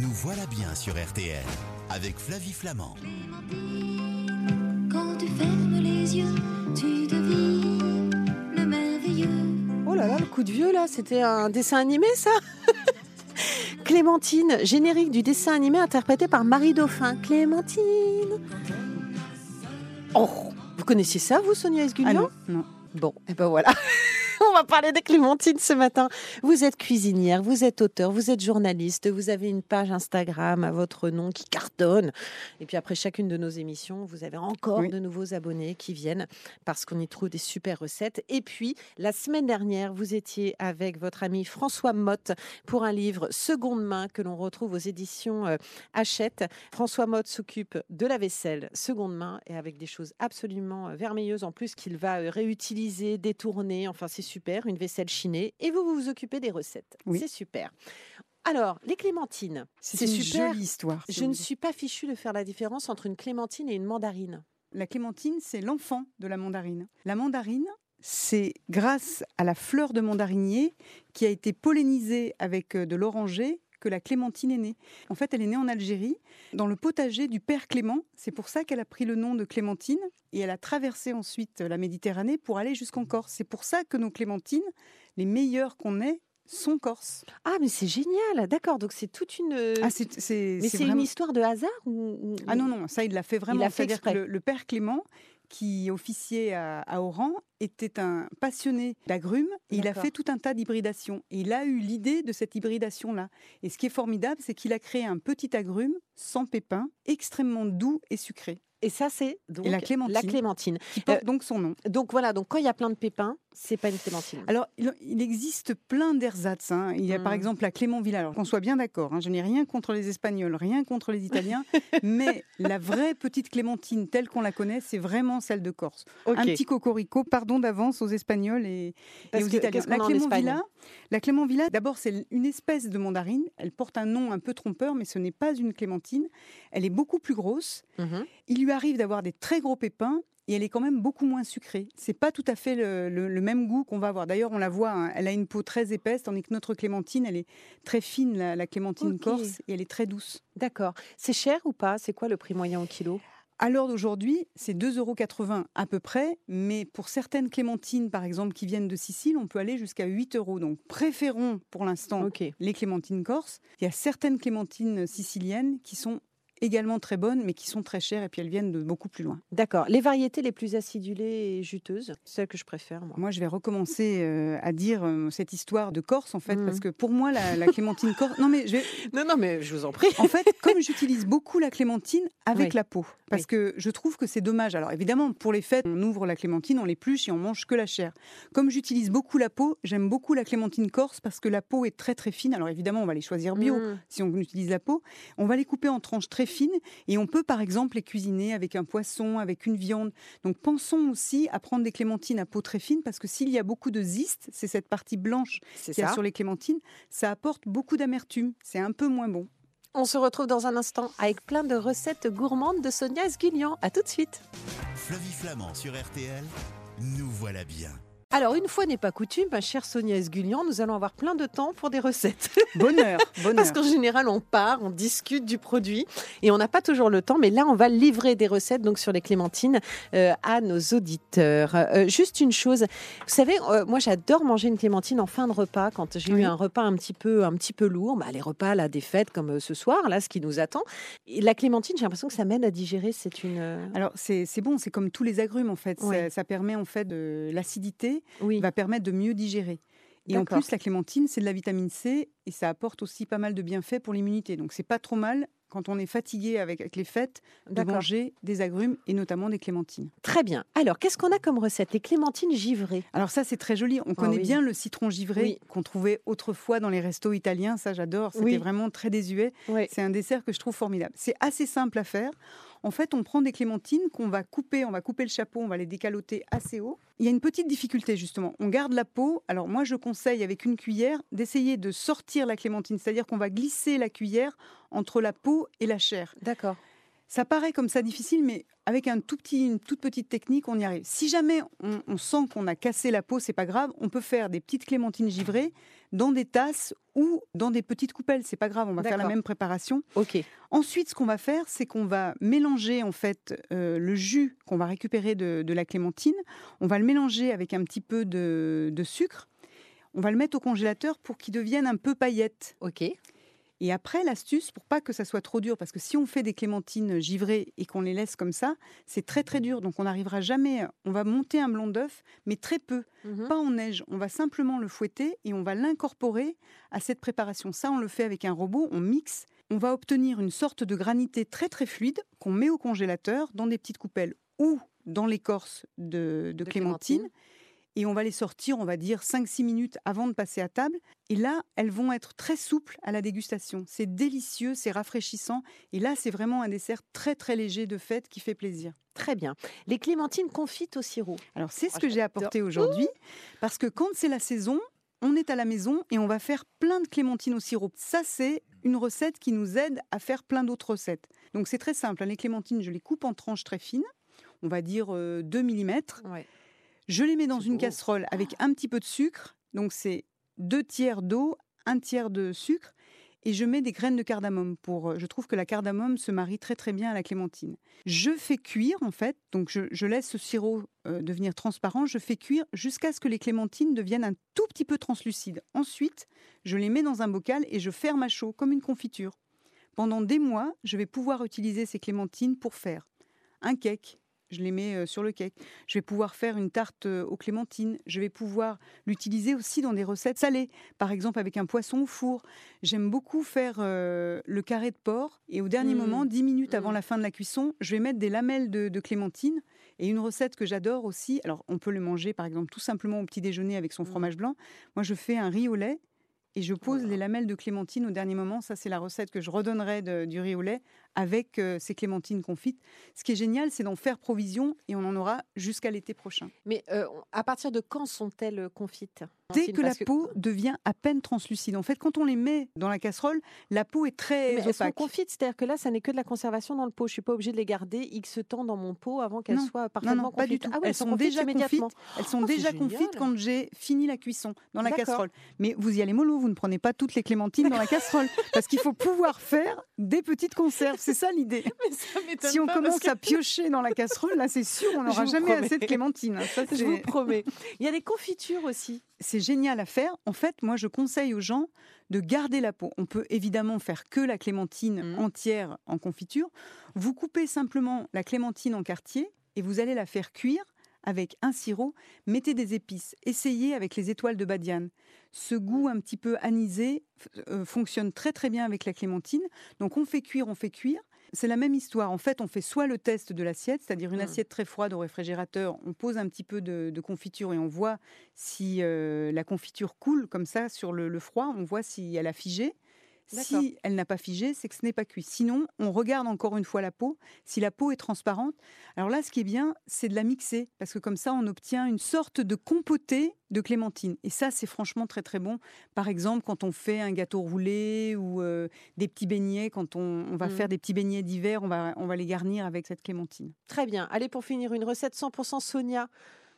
Nous voilà bien sur RTL avec Flavie Flamand. Quand tu fermes les yeux, tu devines le merveilleux. Oh là là, le coup de vieux là, c'était un dessin animé ça Clémentine, générique du dessin animé interprété par Marie Dauphin. Clémentine Oh, vous connaissiez ça vous Sonia Ah Esgulian non, non. Bon, et ben voilà. Va parler des clémentines ce matin. Vous êtes cuisinière, vous êtes auteur, vous êtes journaliste, vous avez une page Instagram à votre nom qui cartonne. Et puis après chacune de nos émissions, vous avez encore Oui. de nouveaux abonnés qui viennent parce qu'on y trouve des super recettes. Et puis, la semaine dernière, vous étiez avec votre ami François Motte pour un livre seconde main que l'on retrouve aux éditions euh, Hachette. François Motte s'occupe de la vaisselle seconde main et avec des choses absolument euh, vermeilleuses en plus qu'il va euh, réutiliser, détourner. Enfin, c'est super, une vaisselle chinée. Et vous, vous vous occupez des recettes. Oui. C'est super. Alors, les clémentines, C'est une super. jolie histoire. Je ne suis pas fichue de faire la différence entre une clémentine et une mandarine. La clémentine, c'est l'enfant de la mandarine. La mandarine, c'est grâce à la fleur de mandarinier qui a été pollinisée avec euh, de l'oranger que la clémentine est née. En fait, elle est née en Algérie, dans le potager du père Clément. C'est pour ça qu'elle a pris le nom de clémentine et elle a traversé ensuite la Méditerranée pour aller jusqu'en Corse. C'est pour ça que nos clémentines, les meilleures qu'on ait, sont corses. Ah, mais c'est génial. D'accord, donc c'est toute une. Ah, c'est c'est- mais c'est c'est une histoire de hasard ou, Ah non, non, ça, il l'a fait vraiment. l'a fait C'est-à-dire que le père Clément, qui officiait à, à Oran, était un passionné d'agrumes et il a fait tout un tas d'hybridations. Et il a eu l'idée de cette hybridation-là. Et ce qui est formidable, c'est qu'il a créé un petit agrume sans pépins, extrêmement doux et sucré, Et ça, c'est donc la clémentine. La clémentine. qui porte Euh, donc son nom. Donc voilà, donc quand il y a plein de pépins, c'est pas une clémentine. Alors, il, existe plein d'ersatz. hein. Il y a par Mm. exemple la Clément Villa. Alors, qu'on soit bien d'accord, hein, je n'ai rien contre les Espagnols, rien contre les Italiens, mais la vraie petite Clémentine, telle qu'on la connaît, c'est vraiment celle de Corse. Un petit cocorico, pardon d'avance aux Espagnols et, aux que- Italiens. La a en Clément Espagne Villa, la d'abord, c'est une espèce de mandarine. Elle porte un nom un peu trompeur, mais ce n'est pas une clémentine. Elle est beaucoup plus grosse. Mhm. Il lui arrive d'avoir des très gros pépins et elle est quand même beaucoup moins sucrée. C'est pas tout à fait le, le- le même goût qu'on va avoir. D'ailleurs, on la voit, hein, elle a une peau très épaisse, tandis que notre clémentine, elle est très fine, la, la clémentine corse, et elle est très douce. D'accord. C'est cher ou pas? C'est quoi le prix moyen au kilo? À l'heure d'aujourd'hui, c'est 2,80 euros à peu près, mais pour certaines clémentines, par exemple, qui viennent de Sicile, on peut aller jusqu'à 8 euros. Donc, préférons pour l'instant les clémentines corses. Il y a certaines clémentines siciliennes qui sont également très bonnes, mais qui sont très chères, et puis elles viennent de beaucoup plus loin. D'accord. Les variétés les plus acidulées et juteuses, celles que je préfère, moi. Moi, je vais recommencer euh, à dire euh, cette histoire de Corse, en fait, parce que pour moi, la, la clémentine corse. Non, mais je vais- Non, non, mais je vous en prie. en fait, comme j'utilise beaucoup la clémentine avec Oui. la peau, parce Oui. que je trouve que c'est dommage. Alors, évidemment, pour les fêtes, on ouvre la clémentine, on l'épluche et on mange que la chair. Comme j'utilise beaucoup la peau, j'aime beaucoup la clémentine corse parce que la peau est très très fine. Alors, évidemment, on va les choisir bio Mm. si on utilise la peau. On va les couper en tranches très fines et on peut par exemple les cuisiner avec un poisson, avec une viande. Donc pensons aussi à prendre des clémentines à peau très fine parce que s'il y a beaucoup de ziste, c'est cette partie blanche qu'il y a ça. sur les clémentines, ça apporte beaucoup d'amertume. C'est un peu moins bon. On se retrouve dans un instant avec plein de recettes gourmandes de Sonia Esgulian. À tout de suite. Flavie Flamand sur RTL. Nous voilà bien. Alors, une fois n'est pas coutume, ma chère Sonia Esgulian, nous allons avoir plein de temps pour des recettes. Bonheur, bonheur. Parce qu'en général, on part, on discute du produit et on n'a pas toujours le temps. Mais là, on va livrer des recettes donc sur les clémentines euh, à nos auditeurs. Euh, juste une chose, vous savez, euh, moi, j'adore manger une clémentine en fin de repas quand j'ai Oui. eu un repas un petit peu, un petit peu lourd. Bah, les repas là, des fêtes comme ce soir, là, ce qui nous attend. Et la clémentine, j'ai l'impression que ça m'aide à digérer. C'est une. Alors c'est c'est bon, c'est comme tous les agrumes en fait. Oui. Ça, ça permet en fait de l'acidité, Oui. va permettre de mieux digérer. Et en plus, la clémentine, c'est de la vitamine C et ça apporte aussi pas mal de bienfaits pour l'immunité. Donc c'est pas trop mal quand on est fatigué avec, avec les fêtes de manger des agrumes et notamment des clémentines. Très bien. Alors, qu'est-ce qu'on a comme recette? Les clémentines givrées. Alors ça, c'est très joli. On connaît oui. bien le citron givré Oui. qu'on trouvait autrefois dans les restos italiens. Ça, j'adore. C'était Oui. vraiment très désuet. C'est un dessert que je trouve formidable. C'est assez simple à faire. En fait, on prend des clémentines qu'on va couper, on va couper le chapeau, on va les décaloter assez haut. Il y a une petite difficulté justement. On garde la peau. Alors moi, je conseille avec une cuillère d'essayer de sortir la clémentine, c'est-à-dire qu'on va glisser la cuillère entre la peau et la chair. D'accord. Ça paraît comme ça difficile, mais avec un tout petit, une toute petite technique, on y arrive. Si jamais on, on sent qu'on a cassé la peau, c'est pas grave. On peut faire des petites clémentines givrées, dans des tasses ou dans des petites coupelles. C'est pas grave, on va faire la même préparation. Ok. Ensuite, ce qu'on va faire, c'est qu'on va mélanger en fait euh, le jus qu'on va récupérer de, de la clémentine. On va le mélanger avec un petit peu de, de sucre. On va le mettre au congélateur pour qu'il devienne un peu paillette. Ok. Et après, l'astuce, pour pas que ça soit trop dur, parce que si on fait des clémentines givrées et qu'on les laisse comme ça, c'est très très dur. Donc on n'arrivera jamais. On va monter un blond d'œuf, mais très peu, Mhm. pas en neige. On va simplement le fouetter et on va l'incorporer à cette préparation. Ça, on le fait avec un robot, on mixe. On va obtenir une sorte de granité très très fluide qu'on met au congélateur dans des petites coupelles ou dans l'écorce de, de De clémentine. clémentine. Et on va les sortir, on va dire 5-6 minutes avant de passer à table. Et là, elles vont être très souples à la dégustation. C'est délicieux, c'est rafraîchissant. Et là, c'est vraiment un dessert très très léger de fête qui fait plaisir. Très bien. Les clémentines confites au sirop. Alors c'est ce Ah, que j'ai apporté aujourd'hui. Parce que quand c'est la saison, on est à la maison et on va faire plein de clémentines au sirop. Ça, c'est une recette qui nous aide à faire plein d'autres recettes. Donc c'est très simple. hein. Les clémentines, je les coupe en tranches très fines. On va dire euh, 2 mm. Ouais. Je les mets dans une beau. casserole avec un petit peu de sucre. Donc c'est deux tiers d'eau, un tiers de sucre. Et je mets des graines de cardamome. Pour, euh, je trouve que la cardamome se marie très très bien à la clémentine. Je fais cuire en fait. Donc je, je laisse ce sirop euh, devenir transparent. Je fais cuire jusqu'à ce que les clémentines deviennent un tout petit peu translucides. Ensuite, je les mets dans un bocal et je ferme à chaud comme une confiture. Pendant des mois, je vais pouvoir utiliser ces clémentines pour faire un cake. Je les mets euh, sur le cake. Je vais pouvoir faire une tarte euh, aux clémentines. Je vais pouvoir l'utiliser aussi dans des recettes salées, par exemple avec un poisson au four. J'aime beaucoup faire euh, le carré de porc et au dernier Mm. moment, 10 minutes avant Mm. la fin de la cuisson, je vais mettre des lamelles de, de clémentine. Et une recette que j'adore aussi, alors on peut le manger par exemple tout simplement au petit déjeuner avec son Mm. fromage blanc. Moi, je fais un riz au lait et je pose là. les lamelles de clémentine au dernier moment. Ça, c'est la recette que je redonnerai de- du riz au lait avec euh, ces clémentines confites. Ce qui est génial, c'est d'en faire provision et on en aura jusqu'à l'été prochain. Mais euh, à partir de quand sont-elles confites Dès que la peau devient à peine translucide. En fait, quand on les met dans la casserole, la peau est très Mais elles sont opaque. confites, c'est-à-dire que là, ça n'est que de la conservation dans le pot. Je suis pas obligée de les garder X temps dans mon pot avant qu'elles Non, soient Non, parfaitement non, pas du confites. tout. Ah elles sont confites déjà confites. Elles sont Oh, déjà confites quand j'ai fini la cuisson dans la casserole. Mais vous y allez mollo, vous ne prenez pas toutes les clémentines dans la casserole parce qu'il faut pouvoir faire des petites conserves. C'est ça l'idée. Si on commence à piocher dans la casserole, là, c'est sûr, on n'aura jamais promets. assez de clémentines. Ça, Je vous promets. Il y a des confitures aussi. c'est génial à faire. En fait, moi, je conseille aux gens de garder la peau. On peut évidemment faire que la clémentine Mhm. entière en confiture. Vous coupez simplement la clémentine en quartier et vous allez la faire cuire avec un sirop. Mettez des épices. Essayez avec les étoiles de Badiane. Ce goût un petit peu anisé euh, fonctionne très très bien avec la clémentine. Donc on fait cuire, on fait cuire. C'est la même histoire. En fait, on fait soit le test de l'assiette, c'est-à-dire une Mhm. assiette très froide au réfrigérateur, on pose un petit peu de, de confiture et on voit si euh, la confiture coule comme ça sur le, le froid, on voit si elle a figé. Si elle n'a pas figé, c'est que ce n'est pas cuit. Sinon, on regarde encore une fois la peau. Si la peau est transparente, alors là, ce qui est bien, c'est de la mixer parce que comme ça, on obtient une sorte de compoté de clémentine. Et ça, c'est franchement très très bon. Par exemple, quand on fait un gâteau roulé ou euh, des petits beignets, quand on, on va Mhm. faire des petits beignets d'hiver, on va, on va les garnir avec cette clémentine. Très bien. Allez, pour finir, une recette 100% Sonia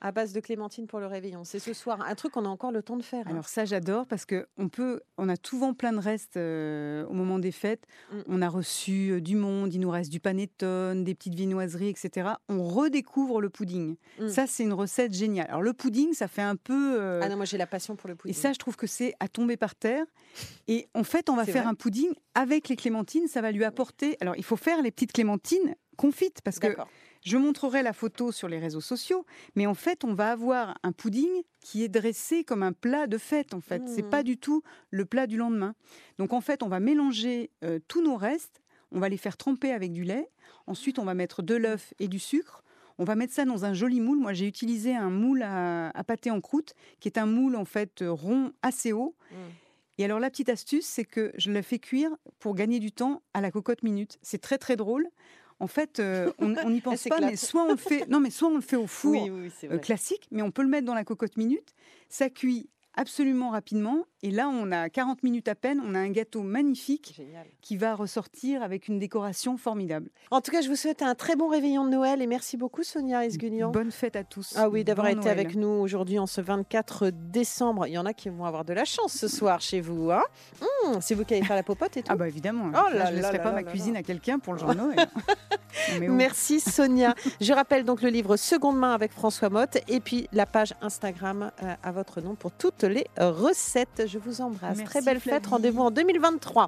à base de clémentine pour le réveillon. C'est ce soir un truc qu'on a encore le temps de faire. hein. Alors ça, j'adore parce que on peut, on a souvent plein de restes euh, au moment des fêtes. Mm. On a reçu euh, du monde, il nous reste du panettone, des petites viennoiseries, etc. On redécouvre le pudding. Mm. Ça, c'est une recette géniale. Alors le pudding, ça fait un peu. euh, Ah non, moi j'ai la passion pour le et pudding. ça, je trouve que c'est à tomber par terre. Et en fait, on va faire vrai un pudding avec les clémentines. Ça va lui apporter. Alors, il faut faire les petites clémentines confites parce que D'accord. Je montrerai la photo sur les réseaux sociaux, mais en fait, on va avoir un pudding qui est dressé comme un plat de fête. En fait, c'est Mmh. pas du tout le plat du lendemain. Donc, en fait, on va mélanger euh, tous nos restes. On va les faire tremper avec du lait. Ensuite, on va mettre de l'œuf et du sucre. On va mettre ça dans un joli moule. Moi, j'ai utilisé un moule à, à pâté en croûte, qui est un moule en fait rond assez haut. Mm. Et alors la petite astuce, c'est que je le fais cuire pour gagner du temps à la cocotte minute. C'est très très drôle. En fait, euh, on n'y pense pas, mais soit on le fait, non, mais soit on le fait au four Oui, oui, c'est euh, classique, mais on peut le mettre dans la cocotte minute. Ça cuit absolument rapidement. Et là, on a 40 minutes à peine, on a un gâteau magnifique Génial. qui va ressortir avec une décoration formidable. En tout cas, je vous souhaite un très bon réveillon de Noël et merci beaucoup Sonia Esguignan. Bonne fête à tous. Ah oui, d'avoir Bon été Noël. avec nous aujourd'hui en ce 24 décembre. Il y en a qui vont avoir de la chance ce soir chez vous. Hein Hum, c'est vous qui allez faire la popote et tout. Ah bah évidemment. Oh là je ne là laisserai là pas là ma là cuisine là. à quelqu'un pour le jour de Noël. Merci Sonia. Je rappelle donc le livre Seconde main avec François Motte et puis la page Instagram euh, à votre nom pour toutes les recettes. Je vous embrasse. Merci, Très belle fête. Rendez-vous en 2023.